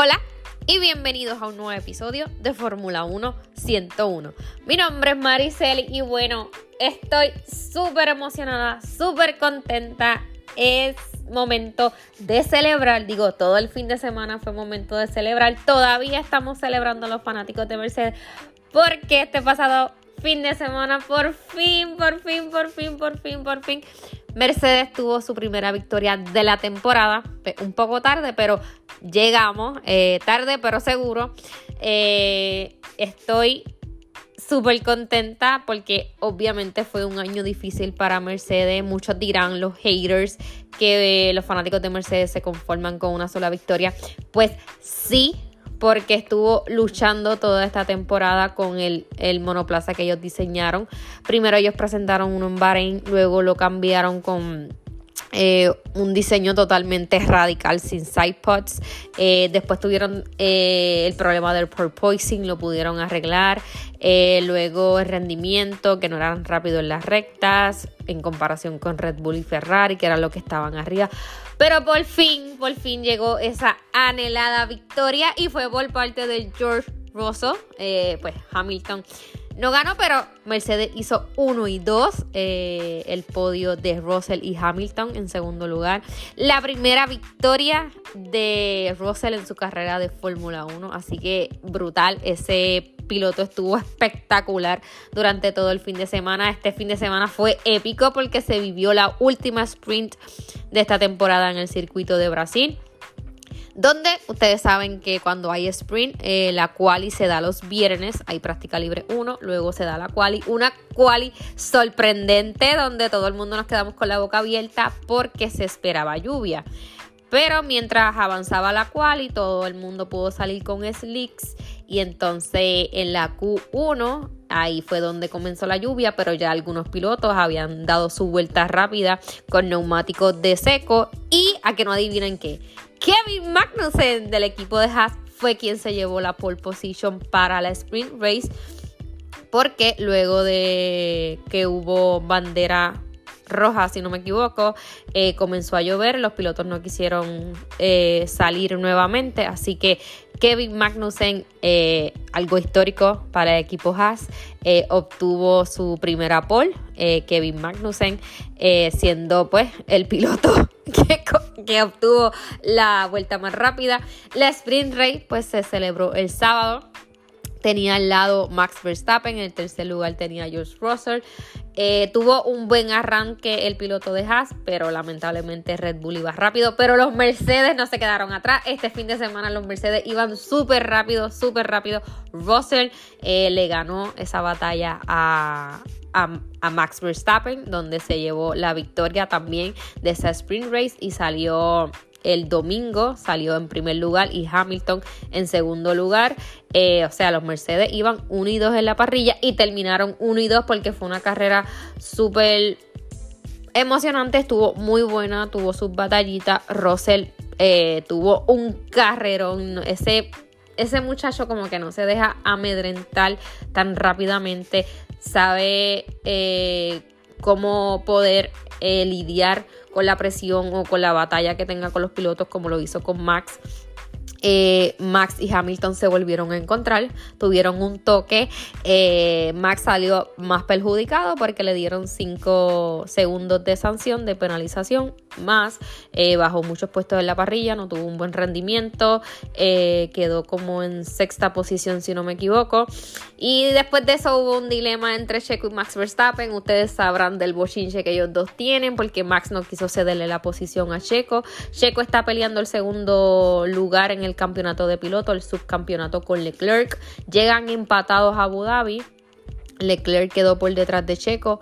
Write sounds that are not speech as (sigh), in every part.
Hola y bienvenidos a un nuevo episodio de Fórmula 1 101. Mi nombre es Maricel y bueno, estoy súper emocionada, súper contenta. Es momento de celebrar, digo, todo el fin de semana fue momento de celebrar. Todavía estamos celebrando los fanáticos de Mercedes porque este pasado fin de semana, por fin, por fin, por fin, por fin, por fin, Mercedes tuvo su primera victoria de la temporada. Un poco tarde, pero llegamos. Eh, tarde, pero seguro. Eh, estoy súper contenta porque obviamente fue un año difícil para Mercedes. Muchos dirán, los haters, que los fanáticos de Mercedes se conforman con una sola victoria. Pues sí, porque estuvo luchando toda esta temporada con el, monoplaza que ellos diseñaron. Primero ellos presentaron uno en Bahrein, luego lo cambiaron con eh, un diseño totalmente radical sin sidepods. Eh, después tuvieron eh, el problema del porpoising, lo pudieron arreglar. luego el rendimiento, que no eran rápido en las rectas, en comparación con Red Bull y Ferrari, que era lo que estaban arriba. Pero por fin, por fin llegó esa anhelada victoria y fue por parte de George Russell, pues Hamilton no ganó, pero Mercedes hizo 1 y 2. Eh, el podio de Russell y Hamilton en segundo lugar. La primera victoria de Russell en su carrera de Fórmula 1. Así que brutal. Ese piloto estuvo (laughs) espectacular durante todo el fin de semana. Este fin de semana fue épico porque se vivió la última sprint de esta temporada en el circuito de Brasil. Donde ustedes saben que cuando hay sprint, eh, la quali se da los viernes, hay práctica libre 1, luego se da la quali, una quali sorprendente donde todo el mundo nos quedamos con la boca abierta porque se esperaba lluvia. Pero mientras avanzaba la quali, todo el mundo pudo salir con slicks y entonces en la Q1 ahí fue donde comenzó la lluvia, pero ya algunos pilotos habían dado su vuelta rápida con neumáticos de seco y a que no adivinen qué, Kevin Magnussen del equipo de Haas fue quien se llevó la pole position para la sprint race porque luego de que hubo bandera roja, si no me equivoco, eh, comenzó a llover, los pilotos no quisieron eh, salir nuevamente, así que Kevin Magnussen, eh, algo histórico para el equipo Haas, obtuvo su primera pole, Kevin Magnussen siendo pues el piloto (laughs) que, obtuvo la vuelta más rápida. La sprint race pues se celebró el sábado. Tenía al lado Max Verstappen, en el tercer lugar tenía George Russell. Eh, tuvo un buen arranque el piloto de Haas, pero lamentablemente Red Bull iba rápido. Pero los Mercedes no se quedaron atrás. Este fin de semana los Mercedes iban súper rápido, súper rápido. Russell eh, le ganó esa batalla a, a, Max Verstappen, donde se llevó la victoria también de esa sprint race y salió el domingo salió en primer lugar y Hamilton en segundo lugar. Eh, o sea, los Mercedes iban 1 y 2 en la parrilla y terminaron 1 y 2 porque fue una carrera súper emocionante. Estuvo muy buena, tuvo sus batallitas. Russell eh, tuvo un carrerón. Ese, ese muchacho como que no se deja amedrentar tan rápidamente sabe eh, cómo poder eh, lidiar con la presión o con la batalla que tenga con los pilotos como lo hizo con Max eh, Max y Hamilton se volvieron a encontrar, tuvieron un toque. Eh, Max salió más perjudicado porque le dieron 5 segundos de sanción, de penalización, más eh, bajó muchos puestos en la parrilla, no tuvo un buen rendimiento, quedó como en sexta posición, si no me equivoco. Y después de eso hubo un dilema entre Checo y Max Verstappen. Ustedes sabrán del bochinche que ellos dos tienen porque Max no quiso cederle la posición a Checo. Checo está peleando el segundo lugar en el el campeonato de piloto, el subcampeonato con Leclerc. Llegan empatados a Abu Dhabi. Leclerc quedó por detrás de Checo,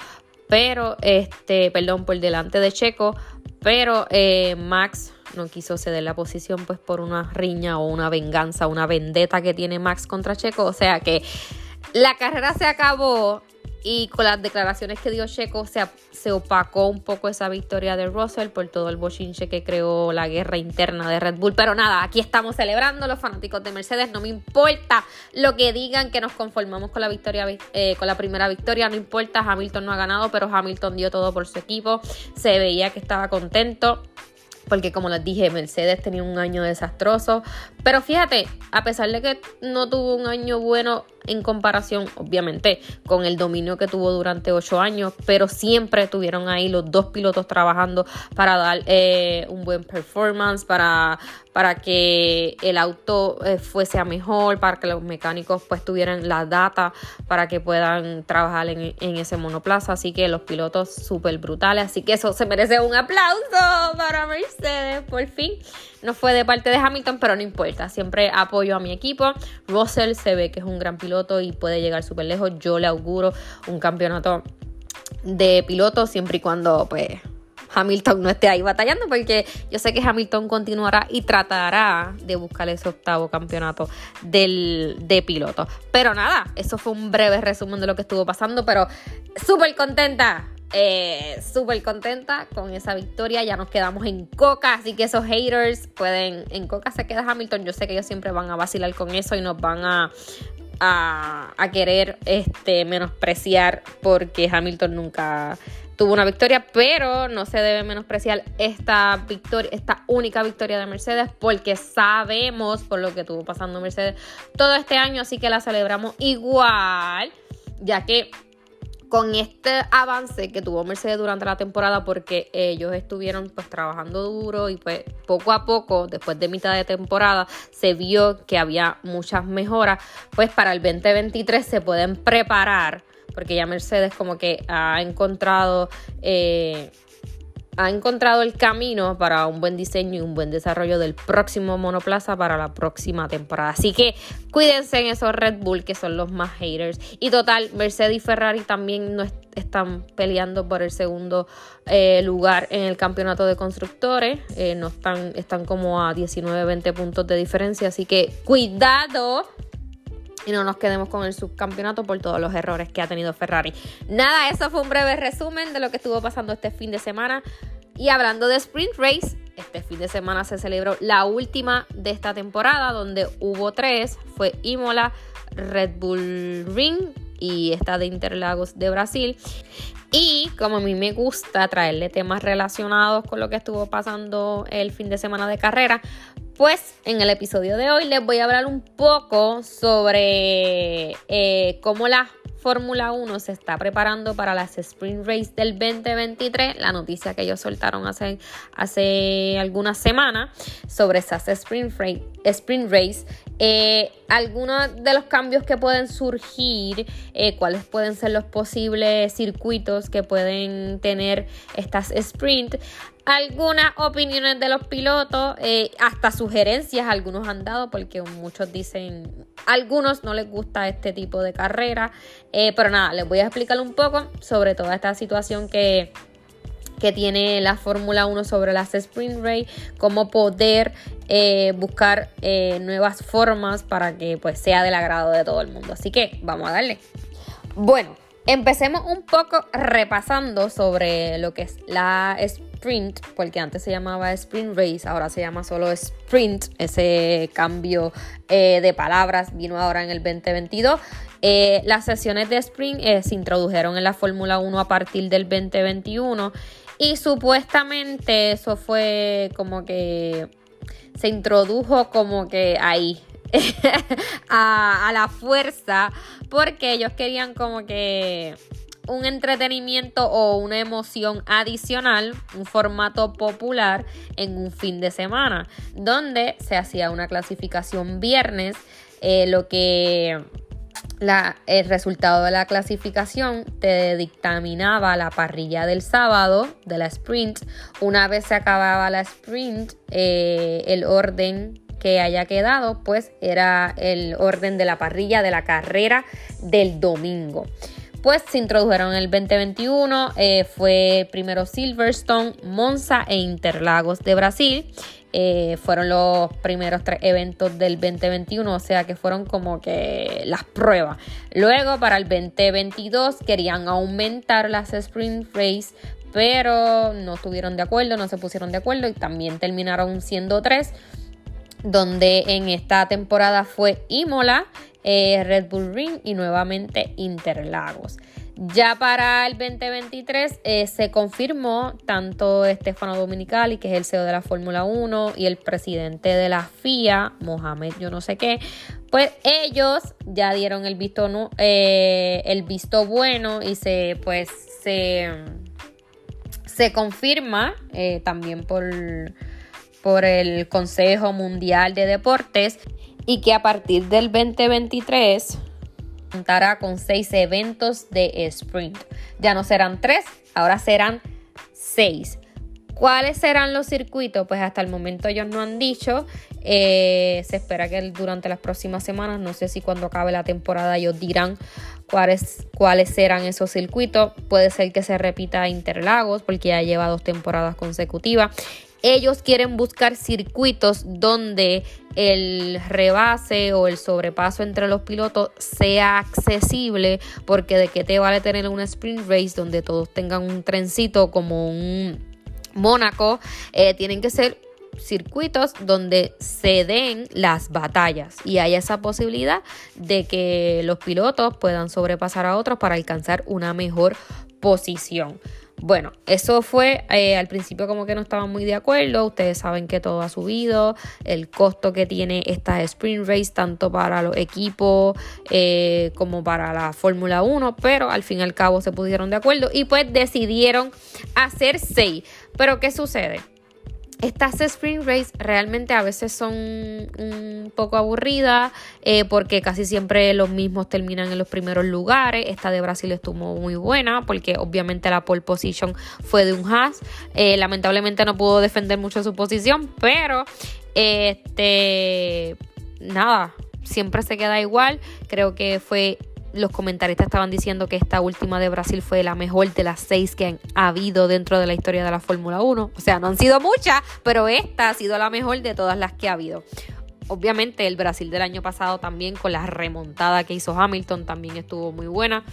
pero este, perdón, por delante de Checo, pero eh, Max no quiso ceder la posición pues por una riña o una venganza, una vendetta que tiene Max contra Checo. O sea que la carrera se acabó y con las declaraciones que dio Checo se, opacó un poco esa victoria de Russell por todo el bochinche que creó la guerra interna de Red Bull. Pero nada, aquí estamos celebrando los fanáticos de Mercedes. No me importa lo que digan que nos conformamos con la victoria, eh, con la primera victoria. No importa, Hamilton no ha ganado, pero Hamilton dio todo por su equipo. Se veía que estaba contento porque como les dije, Mercedes tenía un año desastroso. Pero fíjate, a pesar de que no tuvo un año bueno, en comparación, obviamente, con el dominio que tuvo durante ocho años, pero siempre estuvieron ahí los dos pilotos trabajando para dar eh, un buen performance, para, para que el auto eh, fuese a mejor, para que los mecánicos pues tuvieran la data para que puedan trabajar en, en ese monoplaza. Así que los pilotos súper brutales. Así que eso se merece un aplauso para Mercedes, por fin. No fue de parte de Hamilton, pero no importa. Siempre apoyo a mi equipo. Russell se ve que es un gran piloto y puede llegar súper lejos. Yo le auguro un campeonato de piloto siempre y cuando pues Hamilton no esté ahí batallando porque yo sé que Hamilton continuará y tratará de buscar ese octavo campeonato del, de piloto. Pero nada, eso fue un breve resumen de lo que estuvo pasando, pero súper contenta eh, súper contenta con esa victoria. Ya nos quedamos en Coca, así que esos haters pueden. En Coca se queda Hamilton. Yo sé que ellos siempre van a vacilar con eso y nos van a, a, querer este, menospreciar porque Hamilton nunca tuvo una victoria, pero no se debe menospreciar esta victoria, esta única victoria de Mercedes, porque sabemos por lo que tuvo pasando Mercedes todo este año, así que la celebramos igual, ya que con este avance que tuvo Mercedes durante la temporada porque ellos estuvieron pues trabajando duro y pues poco a poco después de mitad de temporada se vio que había muchas mejoras pues para el 2023 se pueden preparar porque ya Mercedes como que ha encontrado eh, ha encontrado el camino para un buen diseño y un buen desarrollo del próximo monoplaza para la próxima temporada. Así que cuídense en esos Red Bull que son los más haters. Y total, Mercedes y Ferrari también no están peleando por el segundo eh, lugar en el campeonato de constructores. Eh, no están, están como a 19-20 puntos de diferencia. Así que cuidado y no nos quedemos con el subcampeonato por todos los errores que ha tenido Ferrari. Nada, eso fue un breve resumen de lo que estuvo pasando este fin de semana. Y hablando de Sprint Race, este fin de semana se celebró la última de esta temporada, donde hubo tres. Fue Imola, Red Bull Ring y esta de Interlagos de Brasil. Y como a mí me gusta traerle temas relacionados con lo que estuvo pasando el fin de semana de carrera, pues en el episodio de hoy les voy a hablar un poco sobre eh, cómo la Fórmula 1 se está preparando para las Sprint Race del 2023, la noticia que ellos soltaron hace, hace algunas semanas sobre esas sprint Race, eh, algunos de los cambios que pueden surgir, eh, cuáles pueden ser los posibles circuitos que pueden tener estas sprint, algunas opiniones de los pilotos, eh, hasta sugerencias algunos han dado porque muchos dicen, algunos no les gusta este tipo de carrera, pero nada, les voy a explicar un poco sobre toda esta situación que que tiene la Fórmula 1 sobre las Sprint Race, cómo poder eh, buscar eh, nuevas formas para que pues sea del agrado de todo el mundo. Así que vamos a darle. Bueno, empecemos un poco repasando sobre lo que es la sprint, porque antes se llamaba sprint race, ahora se llama solo sprint. Ese cambio eh, de palabras vino ahora en el 2022. las sesiones de sprint se introdujeron en la Fórmula 1 a partir del 2021 y supuestamente eso fue como que se introdujo como que ahí, (laughs) a, la fuerza, porque ellos querían como que un entretenimiento o una emoción adicional, un formato popular en un fin de semana, donde se hacía una clasificación viernes, eh, lo que el resultado de la clasificación te dictaminaba la parrilla del sábado de la sprint. Una vez se acababa la sprint, eh, el orden que haya quedado, pues era el orden de la parrilla de la carrera del domingo. Pues se introdujeron en el 2021. Eh, fue primero Silverstone, Monza e Interlagos de Brasil. Eh, fueron los primeros tres eventos del 2021, o sea que fueron como que las pruebas. Luego para el 2022 querían aumentar las Sprint Race, pero no estuvieron de acuerdo, no se pusieron de acuerdo y también terminaron siendo tres donde en esta temporada fue Imola, eh, Red Bull Ring y nuevamente Interlagos. Ya para el 2023 eh, se confirmó tanto Estefano Dominicali, que es el CEO de la Fórmula 1, y el presidente de la FIA, Mohamed, yo no sé qué, pues ellos ya dieron el visto, eh, el visto bueno y se, pues, se, se confirma también por por el Consejo Mundial de Deportes y que a partir del 2023 contará con seis eventos de sprint. Ya no serán tres, ahora serán seis. ¿Cuáles serán los circuitos? Pues hasta el momento ellos no han dicho. Eh, se espera que durante las próximas semanas, no sé si cuando acabe la temporada, ellos dirán cuáles, cuáles serán esos circuitos. Puede ser que se repita Interlagos porque ya lleva dos temporadas consecutivas ellos quieren buscar circuitos donde el rebase o el sobrepaso entre los pilotos sea accesible, porque de qué te vale tener una sprint race donde todos tengan un trencito como un Mónaco, eh, tienen que ser circuitos donde se den las batallas y haya esa posibilidad de que los pilotos puedan sobrepasar a otros para alcanzar una mejor posición. Bueno, eso fue eh, al principio como que no estaban muy de acuerdo. Ustedes saben que todo ha subido, el costo que tiene esta sprint race tanto para los equipos eh, como para la Fórmula 1, pero al fin y al cabo se pusieron de acuerdo y pues decidieron hacer seis. Pero ¿qué sucede? Estas sprint race realmente a veces son un poco aburridas eh, porque casi siempre los mismos terminan en los primeros lugares. Esta de Brasil estuvo muy buena porque obviamente la pole position fue de un Haas. Eh, lamentablemente no pudo defender mucho su posición, pero este nada, siempre se queda igual. Creo que fue los comentaristas estaban diciendo que esta última de Brasil fue la mejor de las seis que han habido dentro de la historia de la Fórmula 1. O sea, no han sido muchas, pero esta ha sido la mejor de todas las que ha habido. Obviamente el Brasil del año pasado también con la remontada que hizo Hamilton también estuvo muy buena.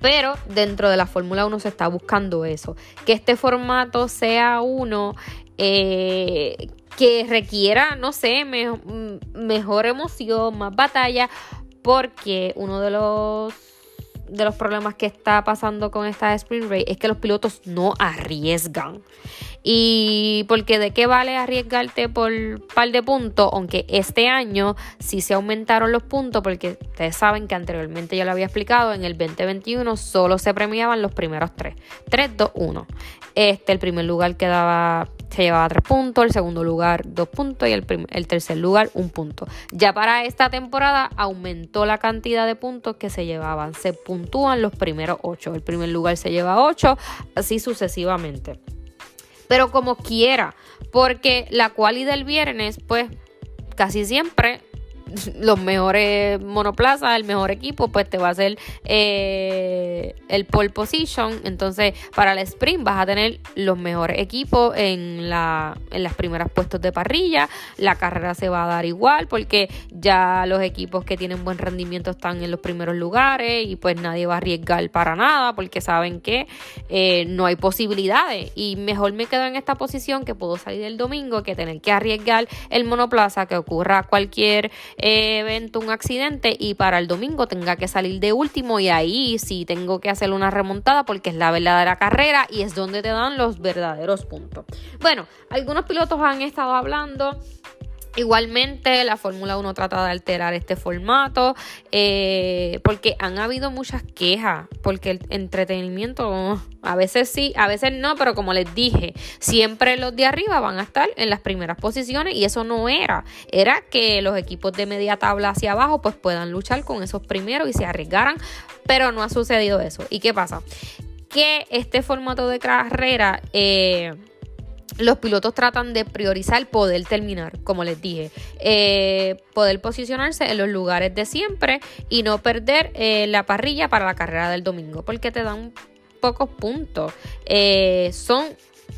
Pero dentro de la Fórmula 1 se está buscando eso, que este formato sea uno eh, que requiera, no sé, mejor emoción, más batalla, porque uno de los de los problemas que está pasando con esta sprint race es que los pilotos no arriesgan. Y porque de qué vale arriesgarte por un par de puntos, aunque este año sí se aumentaron los puntos, porque ustedes saben que anteriormente ya lo había explicado, en el 2021 solo se premiaban los primeros tres. 3, 2, 1. Este, el primer lugar quedaba se llevaba tres puntos, el segundo lugar dos puntos y el, el, tercer lugar un punto. Ya para esta temporada aumentó la cantidad de puntos que se llevaban. Se puntúan los primeros ocho. El primer lugar se lleva ocho, así sucesivamente pero como quiera, porque la quali del viernes, pues casi siempre los mejores monoplazas, el mejor equipo, pues te va a hacer eh, el pole position. Entonces, para el sprint vas a tener los mejores equipos en, la, en las primeras puestos de parrilla. La carrera se va a dar igual porque ya los equipos que tienen buen rendimiento están en los primeros lugares y pues nadie va a arriesgar para nada porque saben que eh, no hay posibilidades. Y mejor me quedo en esta posición que puedo salir el domingo que tener que arriesgar el monoplaza que ocurra cualquier evento, un accidente y para el domingo tenga que salir de último y ahí sí tengo que hacer una remontada porque es la verdadera carrera y es donde te dan los verdaderos puntos. Bueno, algunos pilotos han estado hablando Igualmente, la Fórmula 1 trata de alterar este formato eh, porque han habido muchas quejas, porque el entretenimiento a veces sí, a veces no, pero como les dije, siempre los de arriba van a estar en las primeras posiciones y eso no era, era que los equipos de media tabla hacia abajo pues puedan luchar con esos primeros y se arriesgaran, pero no ha sucedido eso. ¿Y qué pasa? Que este formato de carrera... Eh, los pilotos tratan de priorizar poder terminar, como les dije, eh, poder posicionarse en los lugares de siempre y no perder eh, la parrilla para la carrera del domingo, porque te dan pocos puntos. Eh, son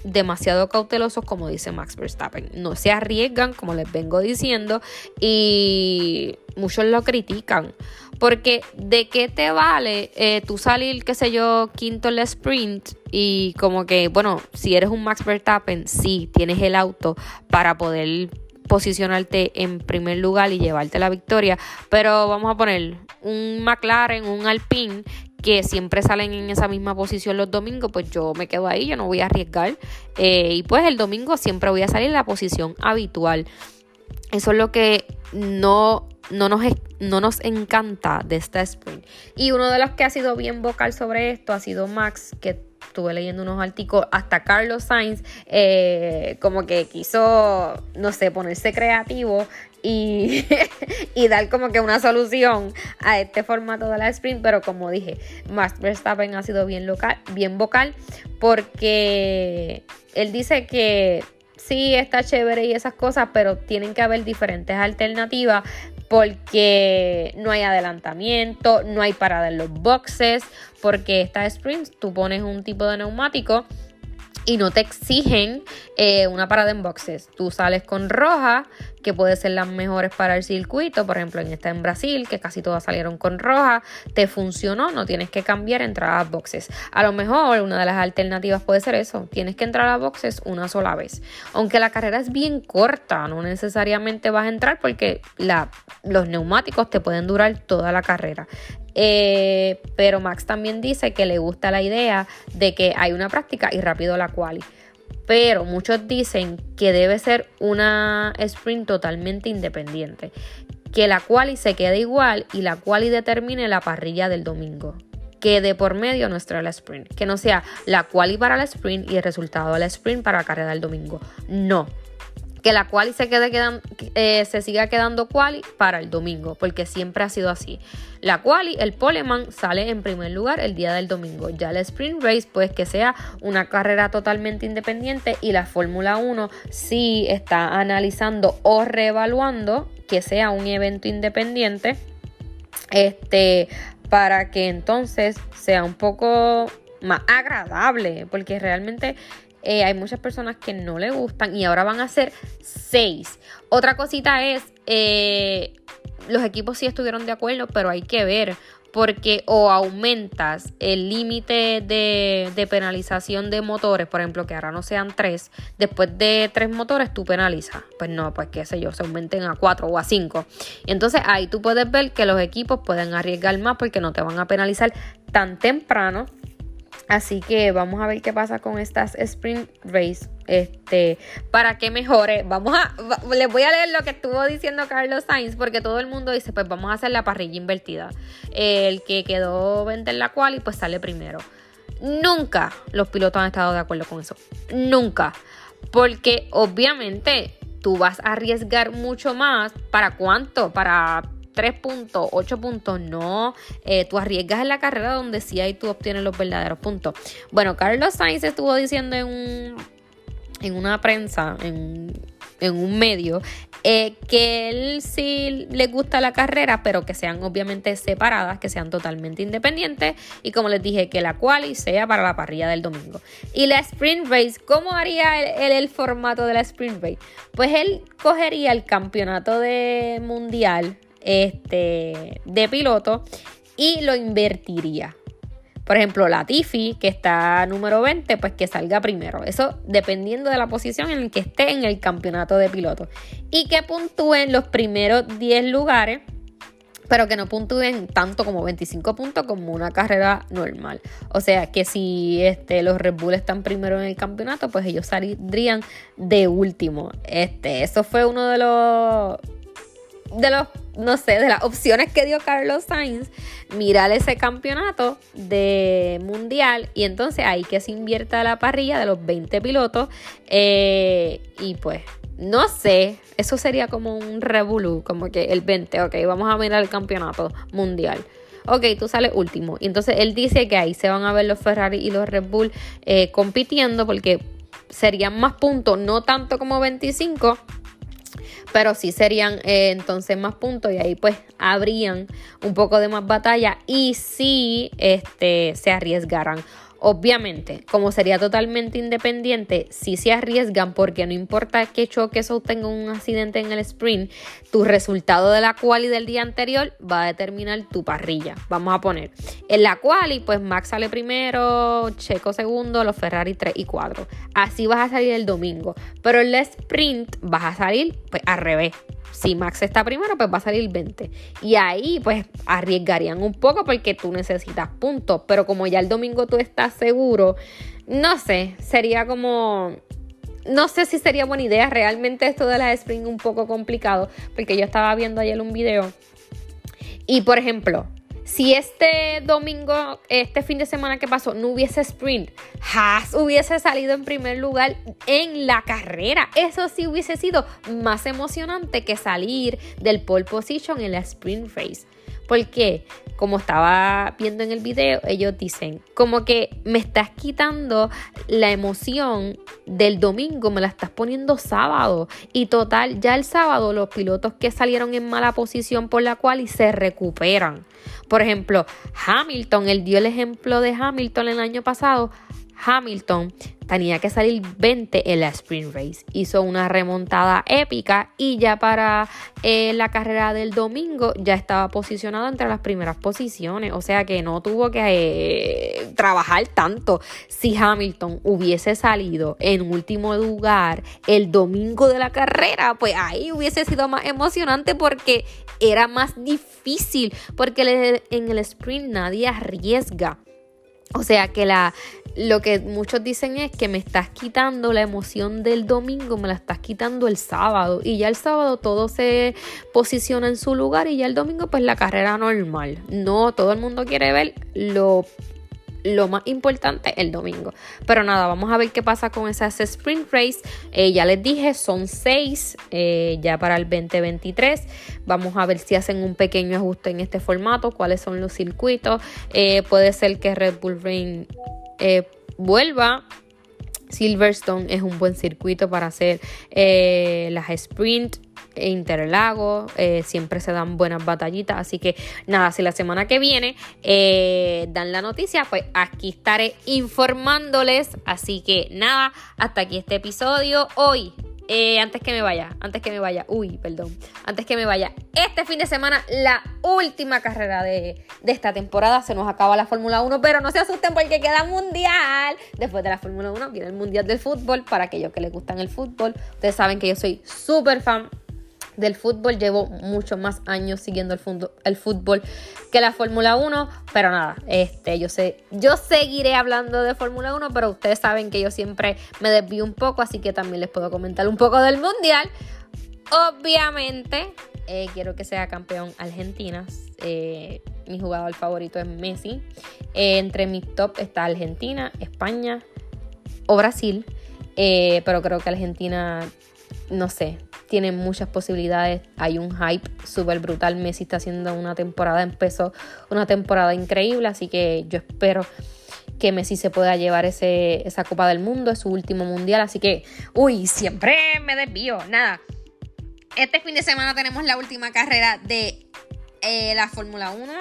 demasiado cautelosos, como dice Max Verstappen. No se arriesgan, como les vengo diciendo, y muchos lo critican. Porque de qué te vale eh, tú salir, qué sé yo, quinto en la sprint y como que, bueno, si eres un Max Verstappen, sí, tienes el auto para poder posicionarte en primer lugar y llevarte la victoria. Pero vamos a poner un McLaren, un Alpine que siempre salen en esa misma posición los domingos, pues yo me quedo ahí, yo no voy a arriesgar. Eh, y pues el domingo siempre voy a salir en la posición habitual. Eso es lo que no, no, nos, no nos encanta de esta sprint. Y uno de los que ha sido bien vocal sobre esto ha sido Max, que estuve leyendo unos artículos, hasta Carlos Sainz, eh, como que quiso, no sé, ponerse creativo y, (laughs) y, dar como que una solución a este formato de la sprint, pero como dije, Max Verstappen ha sido bien, local, bien vocal porque él dice que sí está chévere y esas cosas, pero tienen que haber diferentes alternativas porque no hay adelantamiento, no hay parada en los boxes, porque esta sprint tú pones un tipo de neumático y no te exigen eh, una parada en boxes. Tú sales con roja, que puede ser las mejores para el circuito. Por ejemplo, en esta en Brasil, que casi todas salieron con roja, te funcionó, no tienes que cambiar entrar a boxes. A lo mejor una de las alternativas puede ser eso, tienes que entrar a boxes una sola vez. Aunque la carrera es bien corta, no necesariamente vas a entrar porque los neumáticos te pueden durar toda la carrera. Eh, pero Max también dice que le gusta la idea de que hay una práctica y rápido la quali. Pero muchos dicen que debe ser una sprint totalmente independiente. Que la quali se quede igual y la quali determine la parrilla del domingo. Que de por medio nuestra la sprint. Que no sea la quali para la sprint y el resultado de la sprint para la carrera del domingo. No que la quali se quede eh, se siga quedando quali para el domingo, porque siempre ha sido así. La quali, el poleman sale en primer lugar el día del domingo. Ya el sprint race, pues que sea una carrera totalmente independiente y la Fórmula 1 sí está analizando o reevaluando que sea un evento independiente. Este, para que entonces sea un poco más agradable, porque realmente eh, hay muchas personas que no le gustan y ahora van a ser seis. Otra cosita es, eh, los equipos sí estuvieron de acuerdo, pero hay que ver porque o aumentas el límite de, de, penalización de motores, por ejemplo, que ahora no sean tres, después de tres motores tú penalizas. Pues no, pues qué sé yo, se aumenten a cuatro o a cinco. Entonces ahí tú puedes ver que los equipos pueden arriesgar más porque no te van a penalizar tan temprano Así que vamos a ver qué pasa con estas sprint race. Este, para que mejore. Vamos a, les voy a leer lo que estuvo diciendo Carlos Sainz, porque todo el mundo dice, pues vamos a hacer la parrilla invertida. El que quedó 20 en la cual y pues sale primero. Nunca los pilotos han estado de acuerdo con eso. Nunca. Porque obviamente tú vas a arriesgar mucho más. ¿Para cuánto? Para 3 puntos, 8 puntos, no. Eh, tú arriesgas en la carrera donde sí hay tú obtienes los verdaderos puntos. Bueno, Carlos Sainz estuvo diciendo en, un, en una prensa, en, un medio, eh, que él sí le gusta la carrera, pero que sean obviamente separadas, que sean totalmente independientes. Y como les dije, que la quali sea para la parrilla del domingo. Y la sprint race, ¿cómo haría él el, formato de la sprint race? Pues él cogería el campeonato de mundial este, de piloto y lo invertiría. Por ejemplo, la Tiffy, que está número 20, pues que salga primero. Eso dependiendo de la posición en que esté en el campeonato de piloto. Y que puntúen los primeros 10 lugares, pero que no puntúen tanto como 25 puntos como una carrera normal. O sea que si este, los Red Bull están primero en el campeonato, pues ellos saldrían de último. Este, eso fue uno de los de los, no sé, de las opciones que dio Carlos Sainz, mirar ese campeonato de mundial y entonces ahí que se invierta la parrilla de los 20 pilotos eh, y pues no sé, eso sería como un revolú, como que el 20, ok, vamos a mirar el campeonato mundial. Ok, tú sales último. Y entonces él dice que ahí se van a ver los Ferrari y los Red Bull eh, compitiendo porque serían más puntos, no tanto como 25, pero sí serían eh, entonces más puntos y ahí pues habrían un poco de más batalla y sí este, se arriesgarán. Obviamente, como sería totalmente independiente, si se arriesgan porque no importa qué choques o tenga un accidente en el sprint, tu resultado de la quali del día anterior va a determinar tu parrilla. Vamos a poner, en la quali pues Max sale primero, Checo segundo, los Ferrari 3 y 4. Así vas a salir el domingo, pero en el sprint vas a salir pues al revés si Max está primero, pues va a salir 20. Y ahí pues arriesgarían un poco porque tú necesitas puntos. Pero como ya el domingo tú estás seguro, no sé, sería como... No sé si sería buena idea. Realmente esto de las Spring un poco complicado. Porque yo estaba viendo ayer un video. Y por ejemplo, si este domingo, este fin de semana que pasó, no hubiese sprint, Haas hubiese salido en primer lugar en la carrera. Eso sí hubiese sido más emocionante que salir del pole position en la sprint race. Porque, como estaba viendo en el video, ellos dicen, como que me estás quitando la emoción del domingo, me la estás poniendo sábado. Y total, ya el sábado los pilotos que salieron en mala posición por la cual y se recuperan. Por ejemplo, Hamilton, él dio el ejemplo de Hamilton el año pasado. Hamilton tenía que salir 20 en la sprint race. Hizo una remontada épica y ya para eh, la carrera del domingo ya estaba posicionado entre las primeras posiciones. O sea que no tuvo que eh, trabajar tanto. Si Hamilton hubiese salido en último lugar el domingo de la carrera, pues ahí hubiese sido más emocionante porque era más difícil. Porque en el sprint nadie arriesga. O sea que la, lo que muchos dicen es que me estás quitando la emoción del domingo, me la estás quitando el sábado. Y ya el sábado todo se posiciona en su lugar y ya el domingo pues la carrera normal. No, todo el mundo quiere ver lo lo más importante el domingo. Pero nada, vamos a ver qué pasa con esas sprint race. Eh, ya les dije, son seis eh, ya para el 2023. Vamos a ver si hacen un pequeño ajuste en este formato, cuáles son los circuitos. Eh, puede ser que Red Bull Ring vuelva Silverstone es un buen circuito para hacer las sprint Interlago, eh, siempre se dan buenas batallitas, así que nada, si la semana que viene eh, dan la noticia, pues aquí estaré informándoles, así que nada, hasta aquí este episodio hoy. Eh, antes que me vaya, antes que me vaya, uy, perdón, antes que me vaya, este fin de semana, la última carrera de, de esta temporada, se nos acaba la Fórmula 1, pero no se asusten porque queda mundial. Después de la Fórmula 1 viene el mundial del fútbol, para aquellos que les gustan el fútbol, ustedes saben que yo soy súper fan del fútbol. Llevo muchos más años siguiendo el, fútbol que la Fórmula 1. Pero nada, este, yo sé, yo seguiré hablando de Fórmula 1, pero ustedes saben que yo siempre me desvío un poco, así que también les puedo comentar un poco del Mundial. Obviamente, eh, quiero que sea campeón Argentina. Eh, mi jugador favorito es Messi. Eh, entre mis top está Argentina, España o Brasil. pero creo que Argentina, no sé, tiene muchas posibilidades. Hay un hype súper brutal. Messi está haciendo una temporada, empezó una temporada increíble, así que yo espero que Messi se pueda llevar ese, esa Copa del Mundo, es su último mundial, así que, uy, siempre me desvío. Nada, este fin de semana tenemos la última carrera de eh, la Fórmula 1.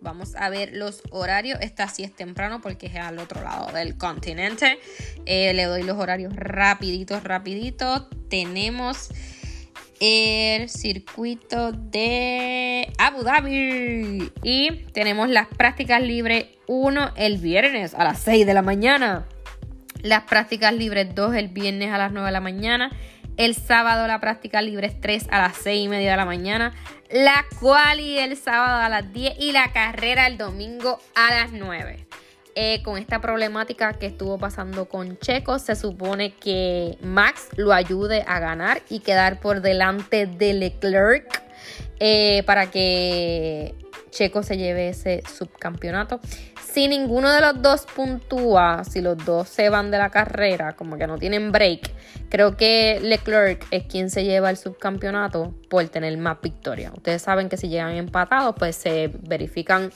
Vamos a ver los horarios. Esta sí es temprano porque es al otro lado del continente. Eh, le doy los horarios rapiditos, rapiditos. Tenemos el circuito de Abu Dhabi. Y tenemos las prácticas libres 1 el viernes a las 6 de la mañana. Las prácticas libres 2 el viernes a las 9 de la mañana. El sábado la práctica libre 3 a las 6 y media de la mañana. La quali el sábado a las 10 y la carrera el domingo a las 9. Eh, con esta problemática que estuvo pasando con Checo, se supone que Max lo ayude a ganar y quedar por delante de Leclerc eh, para que Checo se lleve ese subcampeonato. Si ninguno de los dos puntúa, si los dos se van de la carrera, como que no tienen break, creo que Leclerc es quien se lleva el subcampeonato por tener más victorias. Ustedes saben que si llegan empatados, pues se verifican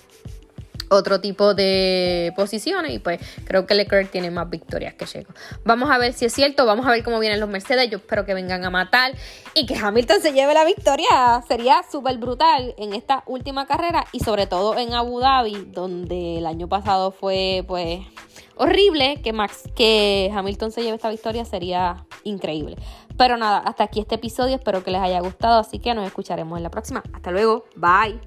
otro tipo de posiciones y pues creo que Leclerc tiene más victorias que Checo. Vamos a ver si es cierto, vamos a ver cómo vienen los Mercedes, yo espero que vengan a matar y que Hamilton se lleve la victoria, sería súper brutal en esta última carrera y sobre todo en Abu Dhabi, donde el año pasado fue pues horrible, que Max que Hamilton se lleve esta victoria sería increíble. Pero nada, hasta aquí este episodio, espero que les haya gustado, así que nos escucharemos en la próxima. Hasta luego, bye.